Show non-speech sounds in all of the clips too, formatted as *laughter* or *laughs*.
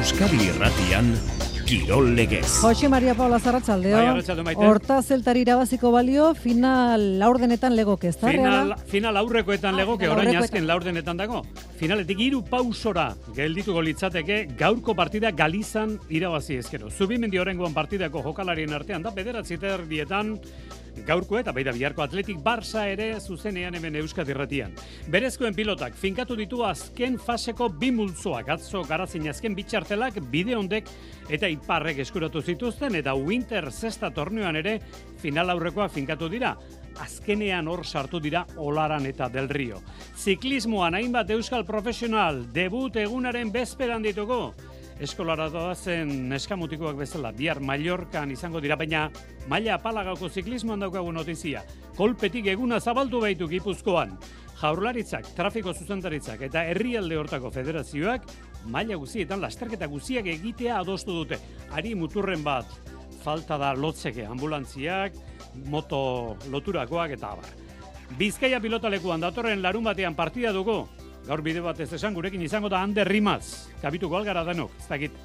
Euskadi Irratian Kirol Legez. Jose Maria Paula Zarratzaldeo. Bai. Horta zeltari irabaziko balio final laurdenetan legoke, ez da? Final, final aurrekoetan Ah, legoke, final orain azken laurdenetan dago. Finaletik hiru pausora geldituko litzateke gaurko partida Galizan irabazi ezkero. Zubimendi horrengoan partidako jokalarien artean da, bederatzi dietan gaurko eta baita biharko atletik Barça ere zuzenean hemen Euskat irratian. Berezkoen pilotak finkatu ditu azken faseko bi multzoak atzo garazin azken bitxartelak bide hondek eta iparrek eskuratu zituzten eta Winter Zesta torneoan ere final aurrekoak finkatu dira. Azkenean hor sartu dira Olaran eta Del Rio. Ziklismoan hainbat euskal profesional debut egunaren bezperan ditugu. Eskolara doazen neskamutikoak bezala, bihar Mallorcan izango dira, baina maila apalagauko ziklismoan daukagu notizia. Kolpetik eguna zabaldu baitu gipuzkoan. Jaurlaritzak, trafiko zuzendaritzak eta herrialde hortako federazioak maila guzietan lasterketa guziak egitea adostu dute. Ari muturren bat falta da lotzeke ambulantziak, moto loturakoak eta abar. Bizkaia pilotalekuan datorren larun batean partida dugu. Gaur bide batez esan gurekin izango da Ander Rimaz. Kabituko algara denok, ez dakit.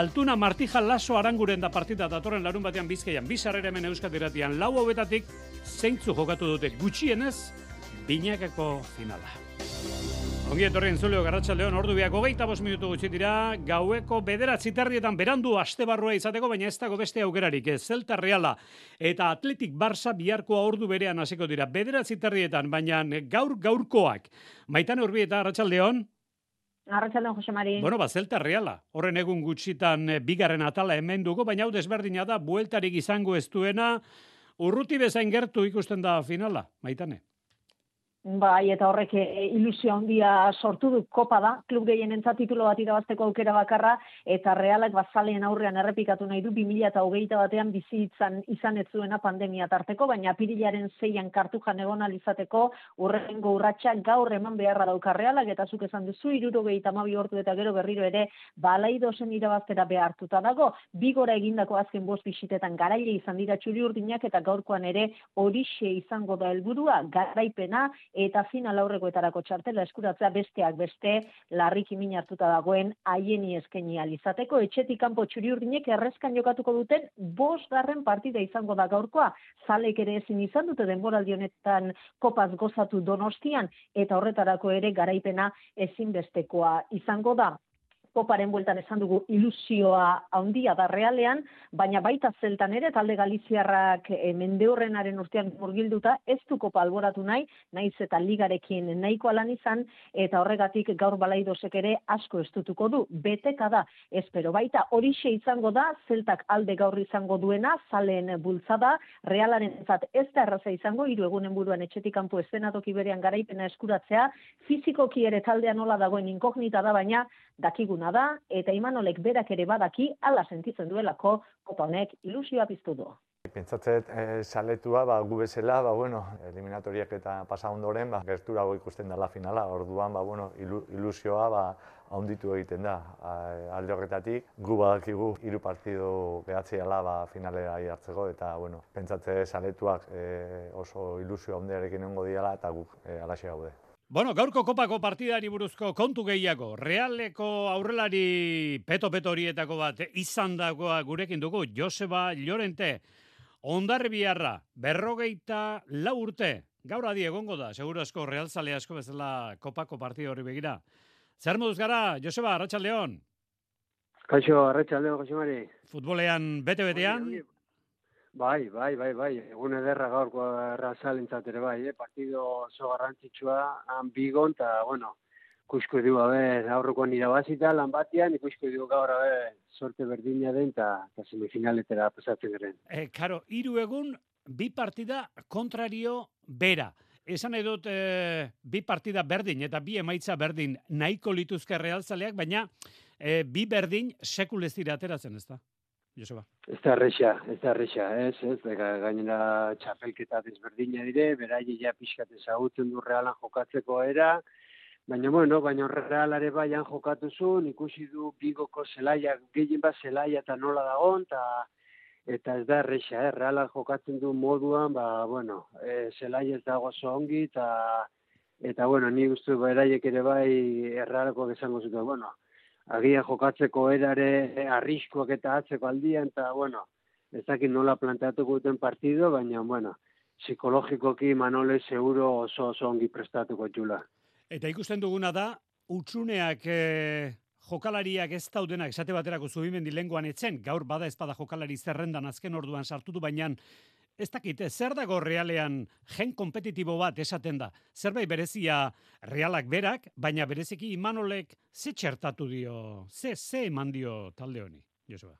Altuna Martija Laso Aranguren da partida datorren larun batean Bizkaian. Bizarrera hemen Euskadi irratian lau hobetatik zeintzu jokatu dute gutxienez binakako finala. Ongi etorri entzuleo garratxaldeon ordu biak hogeita bost minutu gutxi dira, gaueko bederatzi terrietan berandu aste barrua izateko, baina ez dago beste aukerarik, ez Celta Reala eta Atletik Barça biharkoa ordu berean hasiko dira, bederatzi terrietan, baina gaur gaurkoak. Maitan urbieta, arratsaldeon. Arratxaldeon, Jose Mari. Bueno, ba, Celta Reala. Horren egun gutxitan eh, bigarren atala hemen dugu, baina hau desberdina da, bueltarik izango ez duena, urruti bezain gertu ikusten da finala, maitane. Bai, eta horrek e, ilusio handia sortu du. Kopa da, klub gehienentzat titulo bat irabazteko aukera bakarra, eta realak bazaleen aurrean errepikatu nahi du 2000 eta hogeita batean bizi izan, izan ez zuena pandemia tarteko, baina pirilaren zeian kartu jan egon alizateko urrengo urratsa gaur eman beharra dauka realak, eta zuk esan duzu, iruro gehieta mabi hortu eta gero berriro ere, balaido zen irabaztera behartuta dago, bigora egindako azken bost bisitetan garaile izan dira txuri urdinak, eta gaurkoan ere horixe izango da helburua garaipena, eta final aurrekoetarako txartela eskuratzea besteak beste larriki min hartuta dagoen haieni eskaini alizateko etxetik kanpo txuri errezkan jokatuko duten bost partida izango da gaurkoa. Zalek ere ezin izan dute denboraldi honetan kopaz gozatu donostian eta horretarako ere garaipena ezinbestekoa izango da koparen bueltan esan dugu ilusioa handia da realean, baina baita zeltan ere talde galiziarrak e, mende horrenaren urtean murgilduta ez du kopa alboratu nahi, naiz eta ligarekin nahiko alan izan, eta horregatik gaur balaidosek ere asko estutuko du. Beteka da, espero baita horixe izango da, zeltak alde gaur izango duena, zalen bultzada, realaren zat ez da erraza izango, hiru egunen buruan etxetik kanpo eszenatoki berean garaipena eskuratzea, fizikoki ere taldea nola dagoen inkognita da, baina dakiguna da, eta imanolek berak ere badaki, ala sentitzen duelako, kopa honek ilusioa piztu du. Pentsatzet eh, saletua, ba, gu bezala, ba, bueno, eliminatoriak eta pasa ondoren, ba, gerturago ikusten dela finala, orduan, ba, bueno, ilu, ilusioa, ba, haunditu egiten da. Alde horretatik, gu badakigu hiru partido behatziala ba, finalera hartzeko, eta, bueno, pentsatze saletuak eh, oso ilusio handiarekin egongo diala, eta guk eh, alaxe gaude. Bueno, gaurko kopako partidari buruzko kontu gehiago. Realeko aurrelari peto-peto horietako bat izan dagoa gurekin dugu. Joseba Llorente, ondarri biharra, berrogeita lau urte. Gaur adi egongo da, seguro asko, realzale asko bezala kopako partida hori begira. Zer moduz gara, Joseba, Arratxaldeon, Kaixo, arratsaldeon Jose Mari. futbolean bete-betean, Bai, bai, bai, bai. Egun ederra gaurko errazalentzat ere bai, eh? partido oso garrantzitsua han bigon, eta, bueno, ikusko du, abe, aurrekoan irabazita, lan batean, ikusko du gaur, abe, sorte berdina den, eta semifinaletera pasatzen garen. e, karo, hiru egun, bi partida kontrario bera. Esan edut e, bi partida berdin eta bi emaitza berdin nahiko lituzke realzaleak, baina e, bi berdin sekul ez dira ateratzen, ez da? Joseba. Ez da erresa, ez da erresa, ez, ez, ga- gainera txapelketa desberdina dire, beraie ja pixkat ezagutzen du realan jokatzeko era, baina bueno, baina realare baian jokatu zuen, ikusi du bigoko zelaia, gehien bat zelaia eta nola dagon, eta eta ez da erresa, eh? realan jokatzen du moduan, ba, bueno, e, zelaia ez dago oso ongi, eta eta bueno, ni uste beraiek ere bai erralako esango zuten, bueno, agia jokatzeko erare arriskoak eta atzeko aldian, eta, bueno, ez dakit nola planteatuko duten partido, baina, bueno, psikologikoki Manole seguro oso oso ongi prestatuko txula. Eta ikusten duguna da, utxuneak e, jokalariak ez daudenak, esate baterako zubimendi lenguan etzen, gaur bada ezpada jokalari zerrendan azken orduan sartutu, baina ez dakite, zer dago realean gen kompetitibo bat esaten da. Zerbait berezia realak berak, baina bereziki imanolek ze txertatu dio, ze, ze eman dio talde honi, Josua?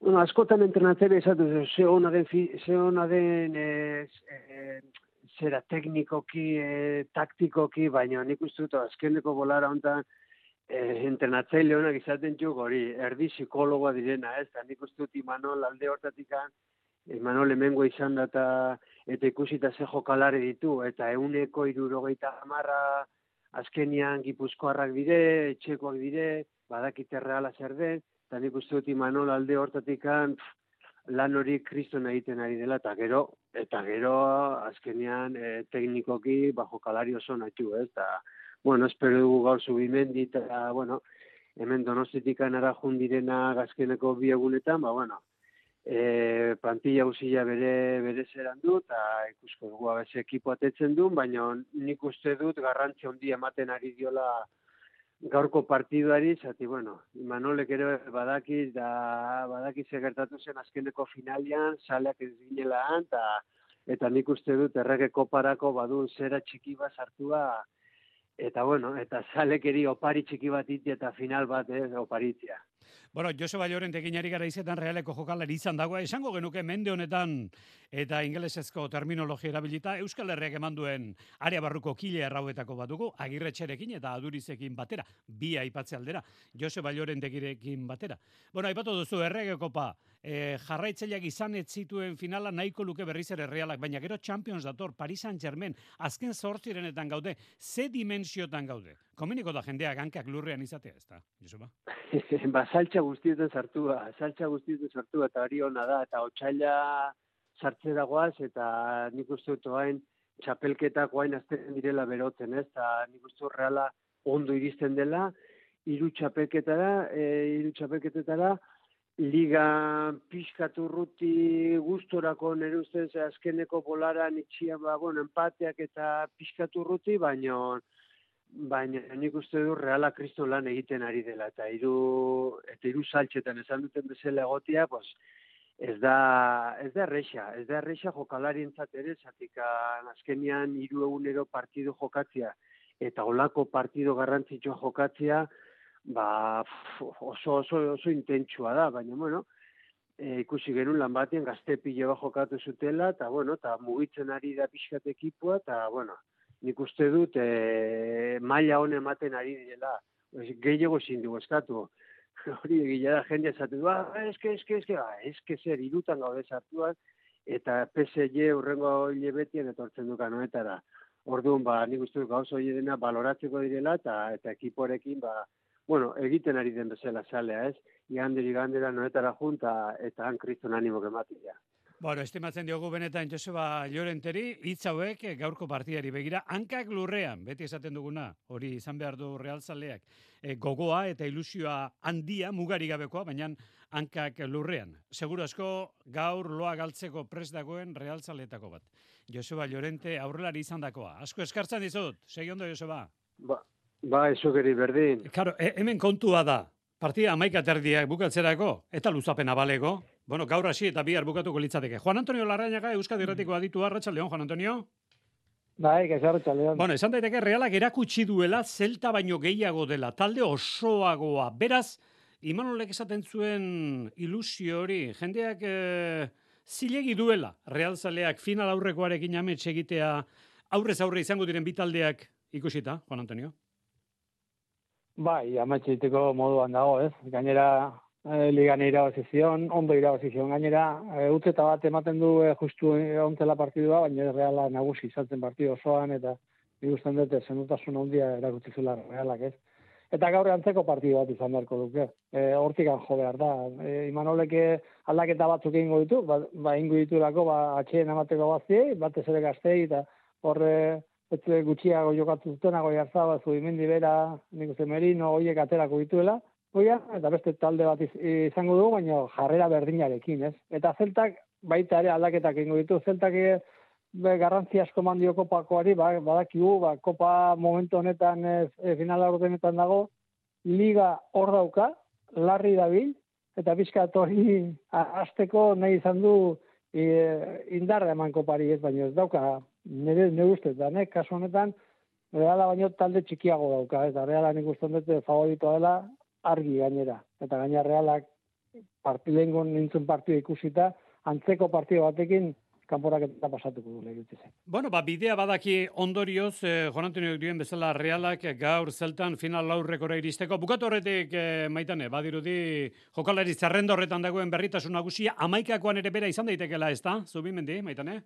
Bueno, askotan entrenatzera esatu, ze hona den, ze hona den e, e, zera teknikoki, e, taktikoki, baina nik uste dut azkeneko bolara hontan e, entrenatzaile honak izaten txuk hori, erdi psikologoa direna, ez, eta nik uste dut Imanol alde hortatikan, Imanol emengo izan da eta, eta ikusita ze jokalare ditu, eta euneko irurogeita amarra azkenian gipuzkoarrak dire, etxekoak dire, badakite reala zer den, eta nik uste dut Imanol alde hortatik lan hori kriston egiten ari dela, eta gero, eta gero azkenean e, teknikoki bajo kalari oso natxu, ez, eta, bueno, espero dugu gaur zubimendi, eta, bueno, hemen donostitik anara jundirena gazkeneko biegunetan, ba, bueno, e, plantilla usila bere, bere zeran du, eta ikusko dugu abez ekipo atetzen du, baina nik uste dut garrantzi handi ematen ari diola gaurko partiduari, zati, bueno, Imanolek ere badakiz, da badakiz egertatu zen azkeneko finalian, saleak ez ginela eta, eta nik uste dut errege koparako badu zera txiki bat sartua, eta bueno, eta salekeri opari txiki bat eta final bat ez, oparitzia. Bueno, Joseba Lloren tekinari gara izetan realeko jokalari izan dagoa, esango genuke mende honetan eta ingelesezko terminologia erabilita, Euskal Herriak eman duen area barruko kile errauetako bat dugu, agirretxerekin eta adurizekin batera, bi aipatze aldera, Joseba Lloren tekirekin batera. Bueno, aipatu duzu errege kopa, e, jarraitzaileak izan ez zituen finala nahiko luke berriz ere realak, baina gero Champions dator, Paris Saint-Germain, azken zortzirenetan gaude, ze dimensiotan gaude? Komeniko da jendeak hankak lurrean izatea, ez da, Joseba? *laughs* ba, saltxa guztietan sartua, saltxa guztietan sartua, eta hori hona da, eta otxaila sartzera goaz, eta nik uste dut oain, txapelketak oain azten direla berotzen, ez, eta nik uste reala ondo iristen dela, iru txapelketara, e, iru txapelketetara, liga pixkatu ruti gustorako nire ustez azkeneko bolaran itxia, ba, bueno, empateak eta pixkatu ruti, baina nik uste du reala kristo lan egiten ari dela. Eta hiru eta hiru saltxetan esan duten bezala egotia pues ez da ez da erresa ez da erresa jokalarientzat ere zatika azkenian hiru egunero partido jokatzea eta olako partido garrantzitsua jokatzea ba oso oso oso intentsua da baina bueno e, ikusi genuen lan batean gazte pilo jokatu zutela eta bueno eta mugitzen ari da pixkat ekipoa eta bueno nik uste dut e, maila hone ematen ari direla. Gehiago ezin dugu eskatu. *laughs* Hori egila da jende esatu, ba, eske, eske, eske, ba, eske zer irutan gaude sartuak, eta PSG urrengo hile betien etortzen duka noetara. Orduan, ba, nik uste dut gauzo hile dena baloratzeko direla, eta, eta ekiporekin, ba, bueno, egiten ari den bezala salea, ez? Iganderi gandera noetara junta, eta han kriston animo gematia. Bueno, estimatzen diogu benetan Joseba Llorenteri, hitz hauek gaurko partidari begira, hankak lurrean, beti esaten duguna, hori izan behar du realzaleak, e, gogoa eta ilusioa handia, mugari gabekoa, baina hankak lurrean. Seguro asko gaur loa galtzeko pres dagoen realzaletako bat. Joseba Llorente aurrelari izan dakoa. Asko eskartzen dizut, segi ondo Joseba. Ba, ba eso geri berdin. Claro, e, hemen kontua da, partida amaika terdiak bukatzerako, eta luzapena balego, Bueno, gaur hasi eta bihar bukatuko litzateke. Juan Antonio Larrañaga Euskadi Erratiko aditu Arratsaldeon Juan Antonio. Bai, Arratsaldeon. Bueno, esan daiteke realak erakutsi duela zelta baino gehiago dela, talde osoagoa. Beraz, Imanolek esaten zuen ilusio hori, jendeak e, zilegi duela, realzaleak final aurrekoarekin amets egitea aurrez aurre izango diren bitaldeak ikusita, Juan Antonio? Bai, amets moduan dago, ez? Gainera, e, ligan irabazi zion, ondo irabazi zion gainera, e, utzeta bat ematen du e, justu ontzela partidua, baina reala nagusi izaten partidu osoan, eta ikusten dute zenutasun ondia erakutsi zula realak ez. Eta gaur antzeko partidu bat izan beharko duke. E, hortik jo behar da. E, Imanoleke aldaketa batzuk egingo ditu, ba, ba ingo ditu ba, atxeen amateko baziei, batez ere gaztei, eta horre ez gutxiago jokatu zutenago jartza, ba, zu imendi bera, nik uste merino, horiek aterako dituela, Oia, eta beste talde bat izango dugu, baina jarrera berdinarekin, ez? Eta zeltak baita ere aldaketak ingo ditu, zeltak be, garrantzi asko mandio kopakoari, ba, badakigu, ba, kopa momentu honetan ez, e, finala ordenetan dago, liga hor dauka, larri dabil, eta bizkat hori azteko nahi izan du e, indarra eman kopari ez, baina ez dauka, nire, nire ustez, da, ne, kasu honetan, Reala baino talde txikiago dauka, eta reala nik uste dut favoritoa dela, argi gainera. Eta gaina realak partidengon nintzen partio ikusita, antzeko partio batekin kanporak eta pasatuko du lehiutze Bueno, ba, bidea badaki ondorioz, eh, Juan Antonio duen bezala realak gaur zeltan final laurrekora iristeko. Bukatu horretik, eh, maitane, badirudi jokalari zerrendo horretan dagoen berritasun nagusia, amaikakoan ere bera izan daitekela ez da? Zubimendi, maitane?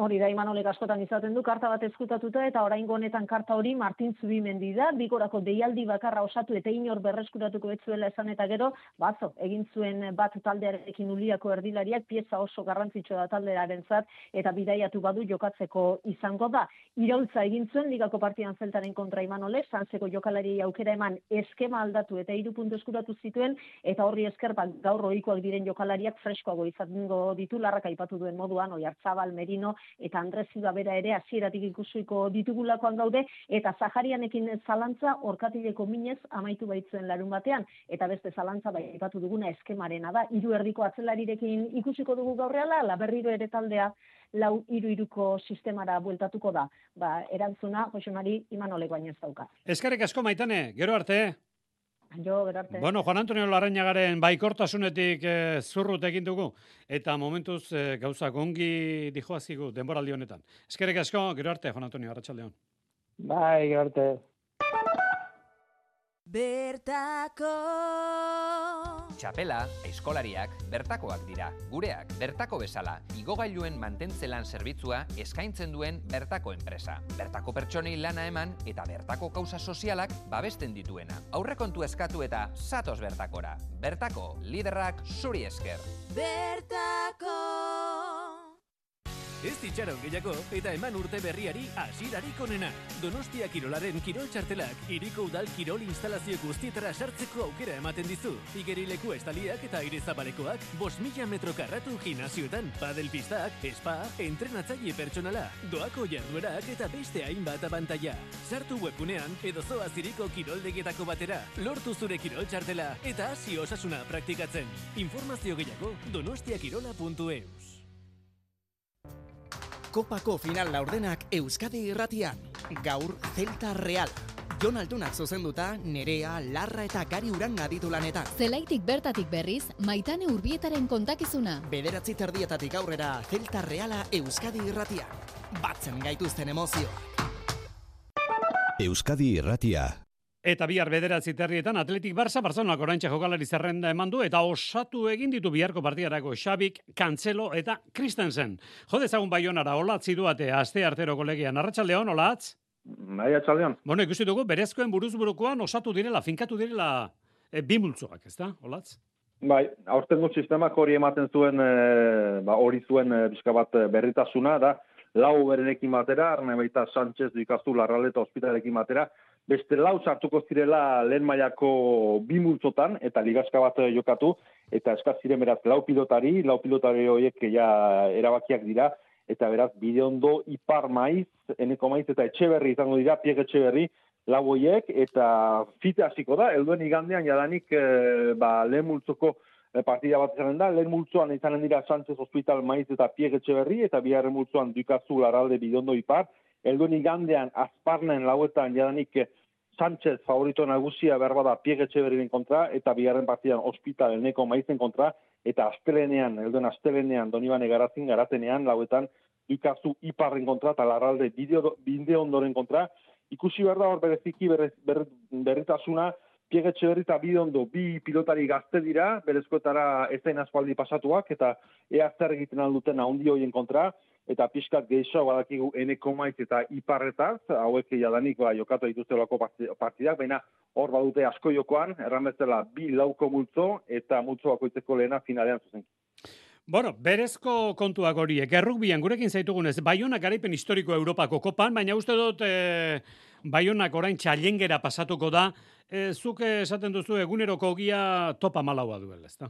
Hori da Imanolek askotan izaten du karta bat eskutatuta eta oraingo honetan karta hori Martin Zubimendi da. Bigorako deialdi bakarra osatu eta inor berreskuratuko etzuela esan eta gero, bazo, egin zuen bat taldearekin uliako erdilariak pieza oso garrantzitsua da taldearentzat eta bidaiatu badu jokatzeko izango da. Iraultza egin zuen ligako partidan zeltaren kontra Imanolek, santzeko jokalari aukera eman eskema aldatu eta hiru puntu eskuratu zituen eta horri esker bat gaur ohikoak diren jokalariak freskoago izango ditu larrak aipatu duen moduan, Oiartzabal, Merino, eta Andres Silva bera ere hasieratik ikusiko ditugulakoan gaude eta Zaharianekin zalantza orkatileko minez amaitu baitzuen larun batean. Eta beste zalantza bai aipatu duguna eskemarena da. Hiru erdiko atzelarirekin ikusiko dugu gaurreala la ere taldea lau hiru hiruko sistemara bueltatuko da. Ba erantzuna Josemari Imanole baino ez dauka. Eskerrik asko maitane. Gero arte Jo, berarte. Bueno, Juan Antonio Larrañagaren baikortasunetik e, zurrut egin dugu eta momentuz e, gauza gongi dijoazigu denboraldi honetan. Eskerrik asko, gero arte, Juan Antonio Arratsaldeon. Bai, gero arte. Bertako Txapela, eskolariak, bertakoak dira. Gureak, bertako bezala, igogailuen mantentzelan zerbitzua eskaintzen duen bertako enpresa. Bertako pertsonei lana eman eta bertako kauza sozialak babesten dituena. Aurrekontu eskatu eta satos bertakora. Bertako, liderrak zuri esker. Bertako Ez ditxaron gehiago eta eman urte berriari asirarik onena. Donostia Kirolaren Kirol Txartelak iriko udal Kirol instalazio guztietara sartzeko aukera ematen dizu. Igerileku estaliak eta aire zabalekoak, bos metro karratu gimnazioetan, padel pistak, spa, entrenatzaile pertsonala, doako jarduerak eta beste hainbat abantaia. Sartu webunean edo zoa ziriko kiroldegetako batera, lortu zure Kirol Txartela eta hasi osasuna praktikatzen. Informazio gehiago donostiakirola.eus. Kopako final laurdenak Euskadi irratian. Gaur Celta Real. Jon Altunak zuzenduta, Nerea, Larra eta Gari Uran aditu lanetan. Zelaitik bertatik berriz, maitane urbietaren kontakizuna. Bederatzi terdietatik aurrera Celta Reala Euskadi irratian. Batzen gaituzten emozioak. Euskadi irratia. Eta bihar bederatzi terrietan Atletik Barça, Barcelona oraintxe jokalari zerrenda eman du eta osatu egin ditu biharko partidarako Xabik, Cancelo eta Christensen. Jode ezagun baionara, olatzi duate aste artero kolegian. Arratxaldeon, olatz? Bai, atxaldeon. Bueno, ikusi dugu, berezkoen buruzburukoan osatu direla, finkatu direla e, bimultzoak, ez da, olatz? Bai, aurten sistemak hori ematen zuen, e, ba, hori zuen e, bizka bat berritasuna, da, lau berenekin batera, arne baita Sánchez ikastu larraleta hospitalekin batera, beste lau sartuko zirela lehen mailako bi multzotan, eta ligazka bat jokatu, eta eskaz ziren beraz lau pilotari, lau pilotari horiek ja erabakiak dira, eta beraz bide ondo ipar maiz, eneko maiz eta etxeberri izango dira, piek etxeberri, lau horiek, eta fite hasiko da, elduen igandean jadanik e, ba, lehen multzoko eh, partida bat izanen da, lehen multzoan izanen dira Sánchez Hospital maiz eta piek etxeberri, eta biharren multzoan dukazu laralde bide ondo ipar, elduen igandean azparnen lauetan jadanik Sánchez favorito nagusia behar bada piegetxe berren kontra, eta bigarren partidan ospital eneko maizen kontra, eta astelenean, elduen astelenean, donibane garazin, garatenean, lauetan, ikazu iparren kontra, eta larralde bide ondoren kontra, ikusi behar da hor bereziki berritasuna, piegetxe berri eta bide ondo, bi pilotari gazte dira, berezkoetara ezain aspaldi pasatuak, eta ea zer egiten alduten ahondi hoien kontra, eta pixkat gehiago badakigu eneko maiz eta iparretaz, hauek jadanik ba, jokatu dituzte lako partidak, baina hor badute asko jokoan, erramezela bi lauko multzo eta multzo bakoitzeko lehena finalean zuzen. Bueno, berezko kontuak horiek, errukbian gurekin zaitugunez, baiona garaipen historiko Europako kopan, baina uste dut, e, Baionak orain txalengera pasatuko da, e, zuk esaten duzu eguneroko ogia topa malaua duela, ezta?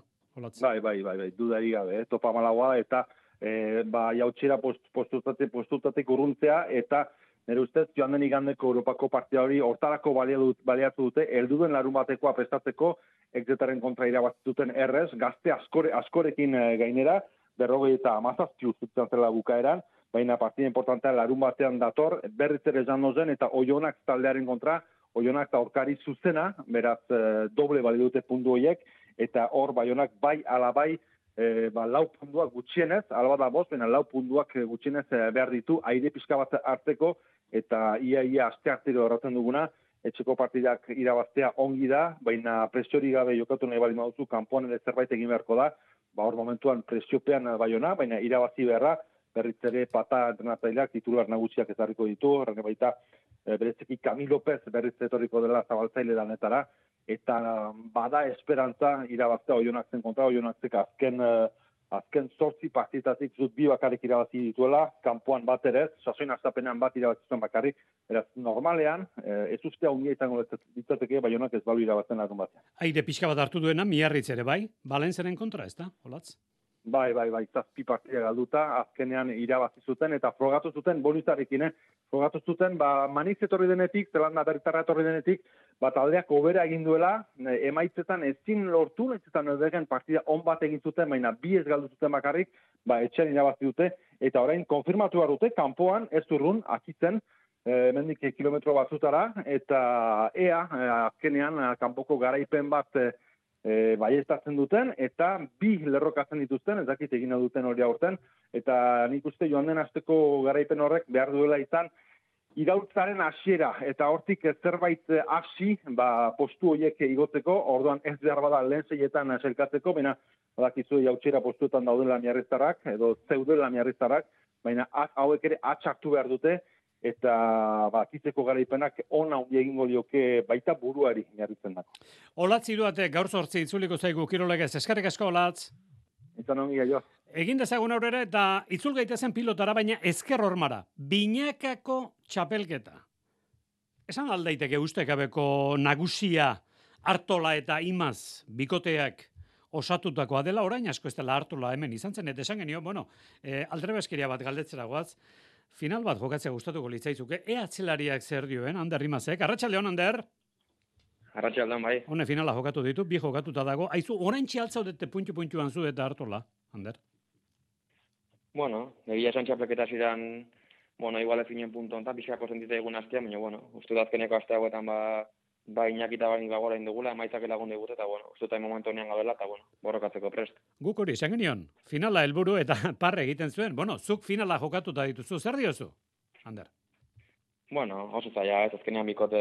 Bai, bai, bai, bai, dudari gabe, eh? topa malaua eta e, ba, jautxera post, postutatik, postutatik urruntzea eta nire ustez joan den igandeko Europako partia hori hortarako baliatu dute, elduden larun batekoa prestatzeko, egzetaren kontra irabatzituten errez, gazte askore, askorekin e, gainera, berrogei eta amazazki ustutzen zela bukaeran, baina partida importantea larun batean dator, berriz ere zen eta oionak taldearen kontra, oionak eta orkari zuzena, beraz e, doble bali dute puntu horiek, eta hor baionak bai ala bai e, ba, lau puntuak gutxienez, alba da bost, baina lau puntuak gutxienez e, behar ditu, aire pixka bat hartzeko, eta ia ia aste artero horretzen duguna, etxeko partidak irabaztea ongi da, baina presiori gabe jokatu nahi bali mauzu, kanpoan ere zerbait egin beharko da, ba hor momentuan presiopean baiona, baina irabazi beharra, berriz pata entrenatzaileak titular nagusiak ezarriko ditu, horren baita e, berezeki Camilo López berriz etorriko dela zabaltzaile danetara, eta bada esperantza irabaztea oionak zen kontra, oionak zek azken eh, azken sortzi partitatik zut bi bakarrik irabazi dituela, kanpoan bat ere, sasoin astapenean bat irabazi zuen bakarrik, beraz normalean, e, ez ustea ungia izango ditzateke, bai honak ez balu irabazten lagun batean. Aire pixka bat hartu duena, miarritz ere bai, balenzeren kontra, ez da, holatz? Bai, bai, bai, zazpi partia galduta, azkenean irabazi zuten, eta frogatu zuten, bonizarekin, eh? frogatu zuten, ba, maniz etorri denetik, zelanda berritarra etorri denetik, ba, taldeak obera egin duela, emaitzetan ezin lortu, emaitzetan edegen partida on bat egin zuten, baina bi ez galdu zuten bakarrik, ba, etxean irabazi dute, eta orain konfirmatu dute, kanpoan, ez urrun, akitzen, e, mendik kilometro batzutara, eta ea, e, azkenean, kanpoko garaipen bat, e, e, baiestatzen duten, eta bi lerrokatzen dituzten, ez dakit egin duten hori aurten, eta nik uste joan den azteko garaipen horrek behar duela izan, Iraultzaren hasiera eta hortik zerbait hasi, ba, postu horiek igotzeko, orduan ez behar bada lehen zeietan selkatzeko, baina badakizu jautsera postuetan daudela miarriztarak, edo zeudela miarriztarak, baina hauek ere atxartu behar dute, eta ba, kitzeko garaipenak ona hundi egingo dioke baita buruari jarritzen dako. Olatz iruate gaur sortzi itzuliko zaigu kirolegez, eskarrik asko olatz? Izan ongi jo. Egin dezagun aurrera eta itzul gaitezen pilotara, baina ezker hormara, binakako txapelketa. Esan aldaiteke ustekabeko nagusia hartola eta imaz bikoteak osatutakoa dela orain asko ez dela hartola hemen izan zen, eta esan genio, bueno, e, aldrebeskeria bat galdetzera guaz, final bat jokatzea gustatuko litzaizuke. E atzelariak zer dioen, Ander Rimazek. Arratxaldeon, Ander? Arratxaldeon, bai. Hone finala jokatu ditu, bi jokatuta dago. Aizu, orain txialtzaudete puntu-puntuan zu eta hartola, Ander? Bueno, egia esan txapleketa zidan, bueno, igual ezinen puntu onta, bizkako sentite egun astea, baina, bueno, uste dazkeneko astea guetan, ba, ba inakita bani bagora indugula, emaitzak lagun digute, eta bueno, uste momentu honean gabela, eta bueno, borrokatzeko prest. Guk hori, esan genion, finala helburu eta *laughs* parre egiten zuen, bueno, zuk finala jokatuta dituzu, zer diozu, Ander? Bueno, oso zaila, ez azkenean bikote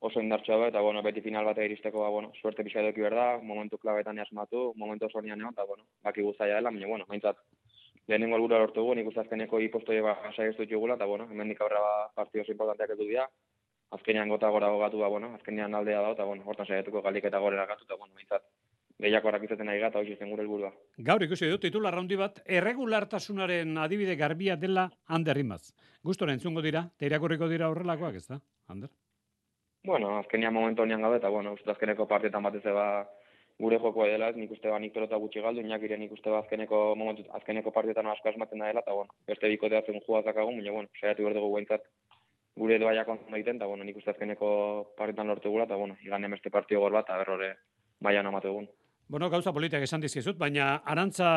oso indartxoa eta bueno, beti final bat iristeko, ba, bueno, suerte pixka eduki berda, momentu klabetan jasmatu, momentu oso nian egon, eta bueno, baki guztaia dela, baina bueno, maintzat, lehenengo helburu lortu gu, nik uste azkeneko ipostoi ba, saiestu jugula, eta bueno, hemen nik aurra ba, partio oso importanteak edu dira, azkenean gota gora gogatu ba, bueno, azkenean aldea da, eta bueno, hortan saiatuko galik eta gorera gatu, eta bueno, mintzat, gehiako harrak izaten nahi gata, hori gure helburua. Gaur ikusi dut, titular raundi bat, erregulartasunaren adibide garbia dela handerrimaz. Gustora entzungo dira, te irakurriko dira horrelakoak, ez da, Ander? Bueno, azkenean momentu honian gabe, eta bueno, uste azkeneko partietan batez ba, gure jokoa dela, nik uste ba nik pelota gutxi galdu, nik ire nik uste ba azkeneko momentu, azkeneko partietan asko asmatzen da dela, eta bueno, beste bikote zen juazak agun, baina bueno, saiatu berdugu guaintzat, gure doaiak ondo egiten, eta bueno, nik uste azkeneko partitan lortu gula, eta bueno, igan emeste partio gor bat, eta berrore baian amatu egun. Bueno, gauza politiak esan dizkizut, baina arantza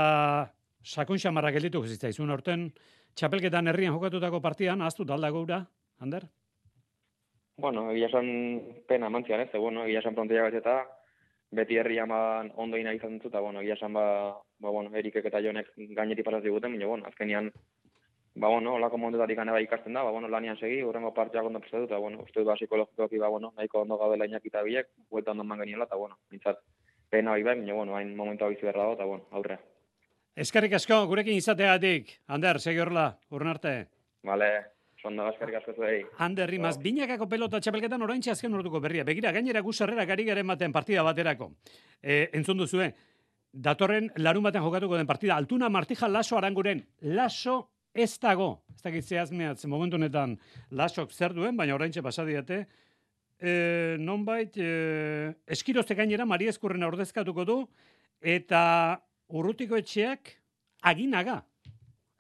sakun xamarra gelditu izun orten, txapelketan herrian jokatutako partian, aztu talda gaura, Ander? Bueno, egia esan pena mantzian, ez, bueno, egia esan prontia bat eta beti herri aman ondo ina izan dut, eta bueno, egia esan ba, ba bueno, erikek eta jonek gaineti pasaz diguten, baina bueno, azkenian ba, bueno, olako mondetatik ane bai ikasten da, ba, bueno, lanian segi, urrengo partiak ondo prestatu, eta, bueno, uste ba, psikologikoki, ba, bueno, nahiko ondo gabe lainak eta biek, huelta ondo mangeniola, eta, bueno, mintzat, pena bai bai, bueno, hain momentu abizi berra dago, eta, bueno, aurre. Eskerrik asko, gurekin izateatik, Ander, segi horrela, urren arte. Vale, Sonda eskerrik asko zuei. Ander Rimas, oh. binakako pelota txapelketan orain azken urtuko berria. Begira, gainera guzarrera gari garen baten partida baterako. E, entzun duzue, datorren larun baten jokatuko den partida, Altuna Martija Laso Aranguren, Laso ez dago, ez dakit zehazmeatz momentu honetan lasok zer duen, baina oraintxe pasadiate, e, nonbait, e, eskirozte gainera Maria Eskurrena ordezkatuko du, eta urrutiko etxeak aginaga.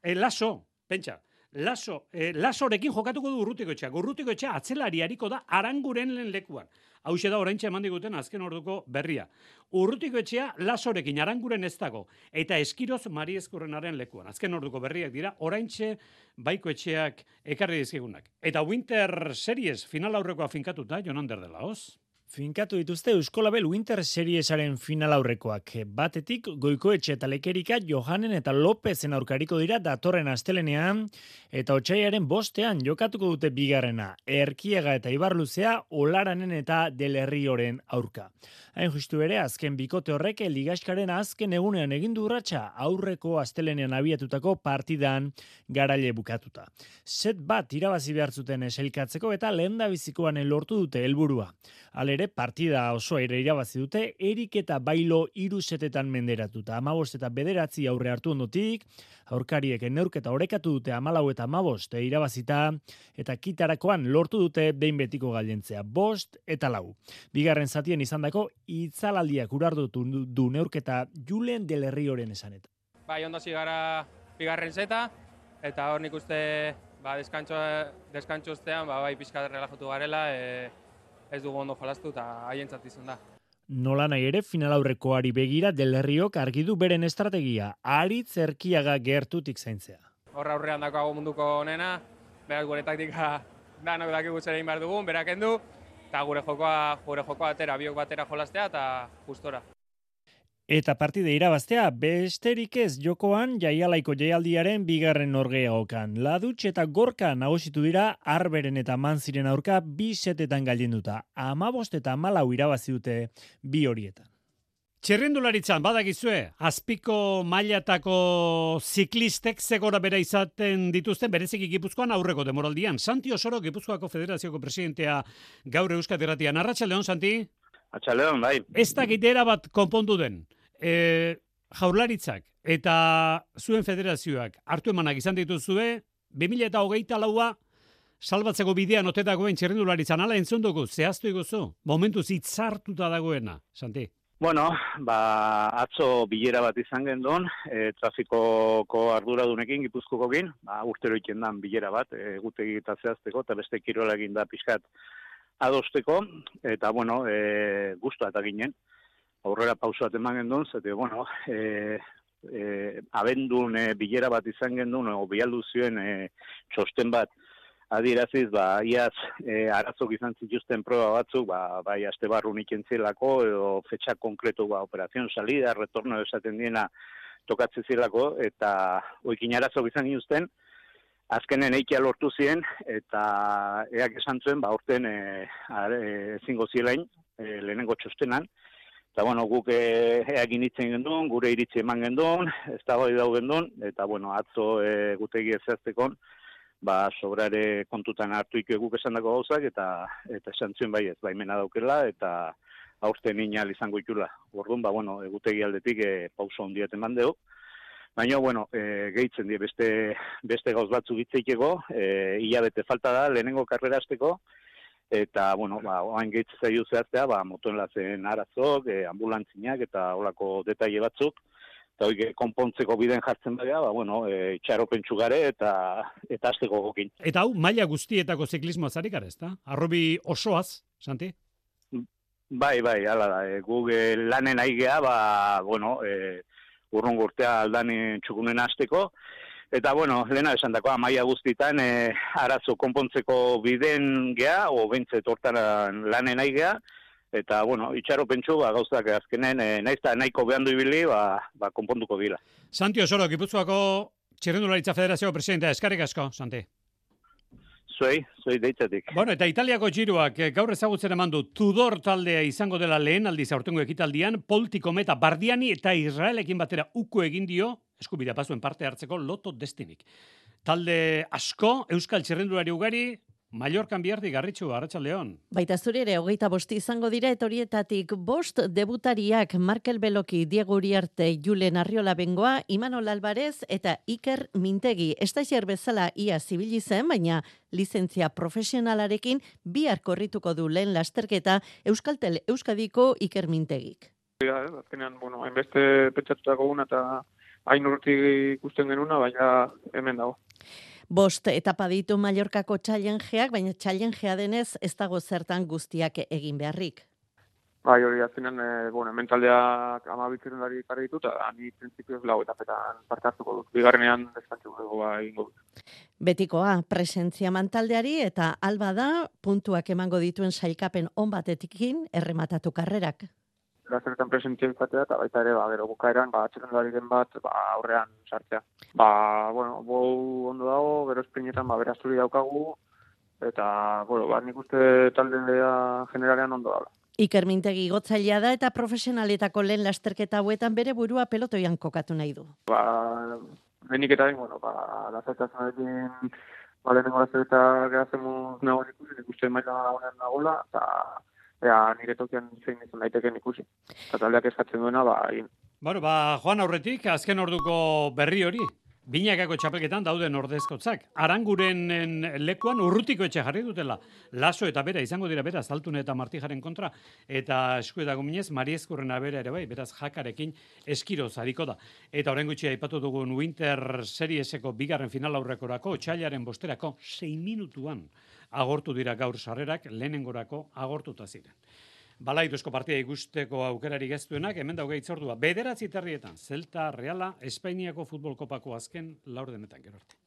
E, laso, pentsa, laso, e, lasorekin jokatuko du urrutiko etxeak. Urrutiko etxea atzelari hariko da aranguren lehen lekuan. Hau da oraintxe eman diguten azken orduko berria. Urrutiko etxea lasorekin aranguren ez dago. Eta eskiroz Mari Eskurrenaren lekuan. Azken orduko berriak dira, oraintxe baiko etxeak ekarri dizkigunak. Eta Winter Series final aurrekoa finkatuta, Jonan Derdela, hoz? Finkatu dituzte Euskolabel Winter Seriesaren final aurrekoak. Batetik, goikoetxe eta lekerika Johanen eta Lopezen aurkariko dira datorren astelenean, eta otxaiaren bostean jokatuko dute bigarrena, erkiega eta ibarluzea olaranen eta delerrioren aurka. Hain justu ere, azken bikote horrek ligaskaren azken egunean egin urratsa aurreko astelenean abiatutako partidan garaile bukatuta. Set bat irabazi behar zuten eselkatzeko eta lehen lortu dute helburua. Alere, partida oso ere irabazi dute, erik eta bailo irusetetan menderatuta. Amabost eta bederatzi aurre hartu ondotik, aurkariek neurketa orekatu dute amalau eta amabost irabazita, eta kitarakoan lortu dute behin betiko galentzea. Bost eta lau. Bigarren zatien izandako itzalaldiak urardotu du neurketa Julen del Herrioren esanet. Bai, ondo gara bigarren zeta, eta hor nik uste ba, deskantxo ustean, ba, bai pixka relajatu garela, e, ez dugu ondo jolastu eta haientzat izan da. Nola nahi ere final aurrekoari begira del Herriok argi du beren estrategia, ari zerkiaga gertutik zaintzea. Horra aurrean dago munduko onena, berak gure taktika danok dakigu zer egin behar dugun, berak endu, eta gure jokoa, gure jokoa atera, biok batera jolastea eta justora. Eta partide irabaztea, besterik ez jokoan jaialaiko jaialdiaren bigarren norgea okan. Ladutx eta gorka nagositu dira arberen eta manziren aurka bi setetan galdinduta. Amabost eta malau irabazi dute bi horietan. Txerrendularitzan, badakizue, azpiko mailatako ziklistek zegora bera izaten dituzten berezik gipuzkoan aurreko demoraldian. Santi Osoro, Gipuzkoako Federazioko presidentea gaur Euskadi Ratian. Arratxa Leon, Santi? Arratxa Leon, bai. Ez da gitera bat konpondu den. E, jaurlaritzak eta zuen federazioak hartu emanak izan dituzue, 2000 eta hogeita laua salbatzeko bidean otetagoen txerrendularitzan, ala entzunduko, zehaztu iguzu, momentuz itzartuta dagoena, Santi? Bueno, ba, atzo bilera bat izan gendun, e, trafikoko arduradunekin, gipuzkokokin, ba, urtero ikendan bilera bat, e, gutegi eta zehazteko, eta beste kirola egin da pixkat adosteko, eta, bueno, e, guztu eta ginen, aurrera pausu bat eman gendun, zete, bueno, e, e, abendun e, bilera bat izan gendun, o bialdu zioen e, txosten bat, adiraziz, ba, iaz, e, arazok izan zituzten proba batzuk, ba, bai, aste barru zelako, edo fetxa konkretu, ba, operazion salida, retorno esaten diena tokatze zilako, eta oikin arazok izan gintuzten, azkenen eikia lortu ziren, eta eak esan zuen, ba, orten e, e, ezingo zielain, e, lehenengo txostenan, Eta, bueno, guk e, eagin itzen gendun, gure iritsi eman gendun, ez da bai gendun, eta, bueno, atzo e, gutegi ezaztekon, ba sobrare kontutan hartu iku guk esandako gauzak eta eta esan zuen bai ez baimena daukela eta aurten inal izango itula. Orduan ba bueno, egutegi aldetik e, pauso hondiat emandeu. Baina, bueno, e, gehitzen die beste, beste gauz batzuk itzeikego, e, hilabete falta da, lehenengo karrera azteko, eta, bueno, ba, oain gehitzen zaitu zehaztea, ba, motoen lazen arazok, e, ambulantzinak eta olako detaile batzuk, eta hori konpontzeko biden jartzen baina, ba, bueno, e, txaropentsu gare eta eta azteko gokin. Eta hau, maila guztietako ziklismoa zarik gara, ezta? Arrobi osoaz, Santi? Bai, bai, ala da. E, guk e, lanen aigea, ba, bueno, e, urrun gurtea aldanen txukunen azteko, Eta, bueno, lehena esan dakoa, maia guztitan, e, arazo konpontzeko biden gea, o bentzet hortan lanen aigea, eta bueno, itxaro pentsu ba gauzak azkenen e, naizta nahiko behandu ibili ba, ba konponduko dira. Santi Osoro Gipuzkoako Txirrendularitza Federazio presidente eskarrik asko, Santi. Zuei, zuei deitzatik. Bueno, eta Italiako giroak eh, gaur ezagutzen eman du Tudor taldea izango dela lehen aldiz aurtengo ekitaldian, Politiko Meta Bardiani eta Israelekin batera uko egin dio, eskubidea pasuen parte hartzeko loto destinik. Talde asko, Euskal Txirrendulari ugari, Mallorcan bihardi garritxu, Arratxaldeon. Baita zure ere, hogeita bosti izango dira, etorietatik bost debutariak Markel Beloki, Diego Uriarte, Julen Arriola Bengoa, Imanol Alvarez eta Iker Mintegi. Estazier bezala ia zibili zen, baina lizentzia profesionalarekin bihar korrituko du lehen lasterketa Euskaltel Euskadiko Iker Mintegik. Ja, azkenean, bueno, hainbeste pentsatutako guna eta hain urti ikusten genuna, baina hemen dago. Bost etapa ditu Mallorcako challengeak, baina challengea denez ez dago zertan guztiak egin beharrik. Bai, hori azkenean, e, bueno, mentaldeak ama bitzerundari karri ditu, eta ni prinsipioz lau etapetan parte hartuko dut. Bigarrenean deskantzu dugu ba, ingo dut. Betikoa, presentzia mantaldeari eta alba da puntuak emango dituen sailkapen on batetikin errematatu karrerak lazeretan presentzia izatea, eta baita ere, ba, gero bukaeran, ba, atxeren den bat, ba, aurrean sartzea. Ba, bueno, bou ondo dago, gero esprinetan, ba, berazuri daukagu, eta, bueno, ba, nik uste taldea generalean ondo dago. Iker Mintegi gotzailea da eta profesionaletako lehen lasterketa hauetan bere burua pelotoian kokatu nahi du. Ba, benik eta bueno, ba, lazertazunarekin, ba, lehenengo lasterketa gehazen muz nago ikusi, nik uste maila honen nagola, eta ea nire tokian zein izan daiteken ikusi. Eta taldeak eskatzen duena, ba, egin. Bueno, ba, Joan aurretik, azken orduko berri hori, Binakako txapelketan dauden ordezkotzak. Aranguren lekuan urrutiko etxe jarri dutela. Laso eta bera izango dira beraz Altune eta Martijaren kontra eta eskuetako minez Mariezkurren abera ere bai, beraz jakarekin eskiro zariko da. Eta horren gutxi aipatu dugun Winter Serieseko bigarren final aurrekorako, txailaren bosterako, 6 minutuan agortu dira gaur sarrerak lehenengorako agortuta ziren. Balaiduzko partida ikusteko aukerari geztuenak, hemen dauge itzordua. Bederatzi terrietan, Zelta, Reala, Espainiako futbol kopako azken laur denetan gero arte.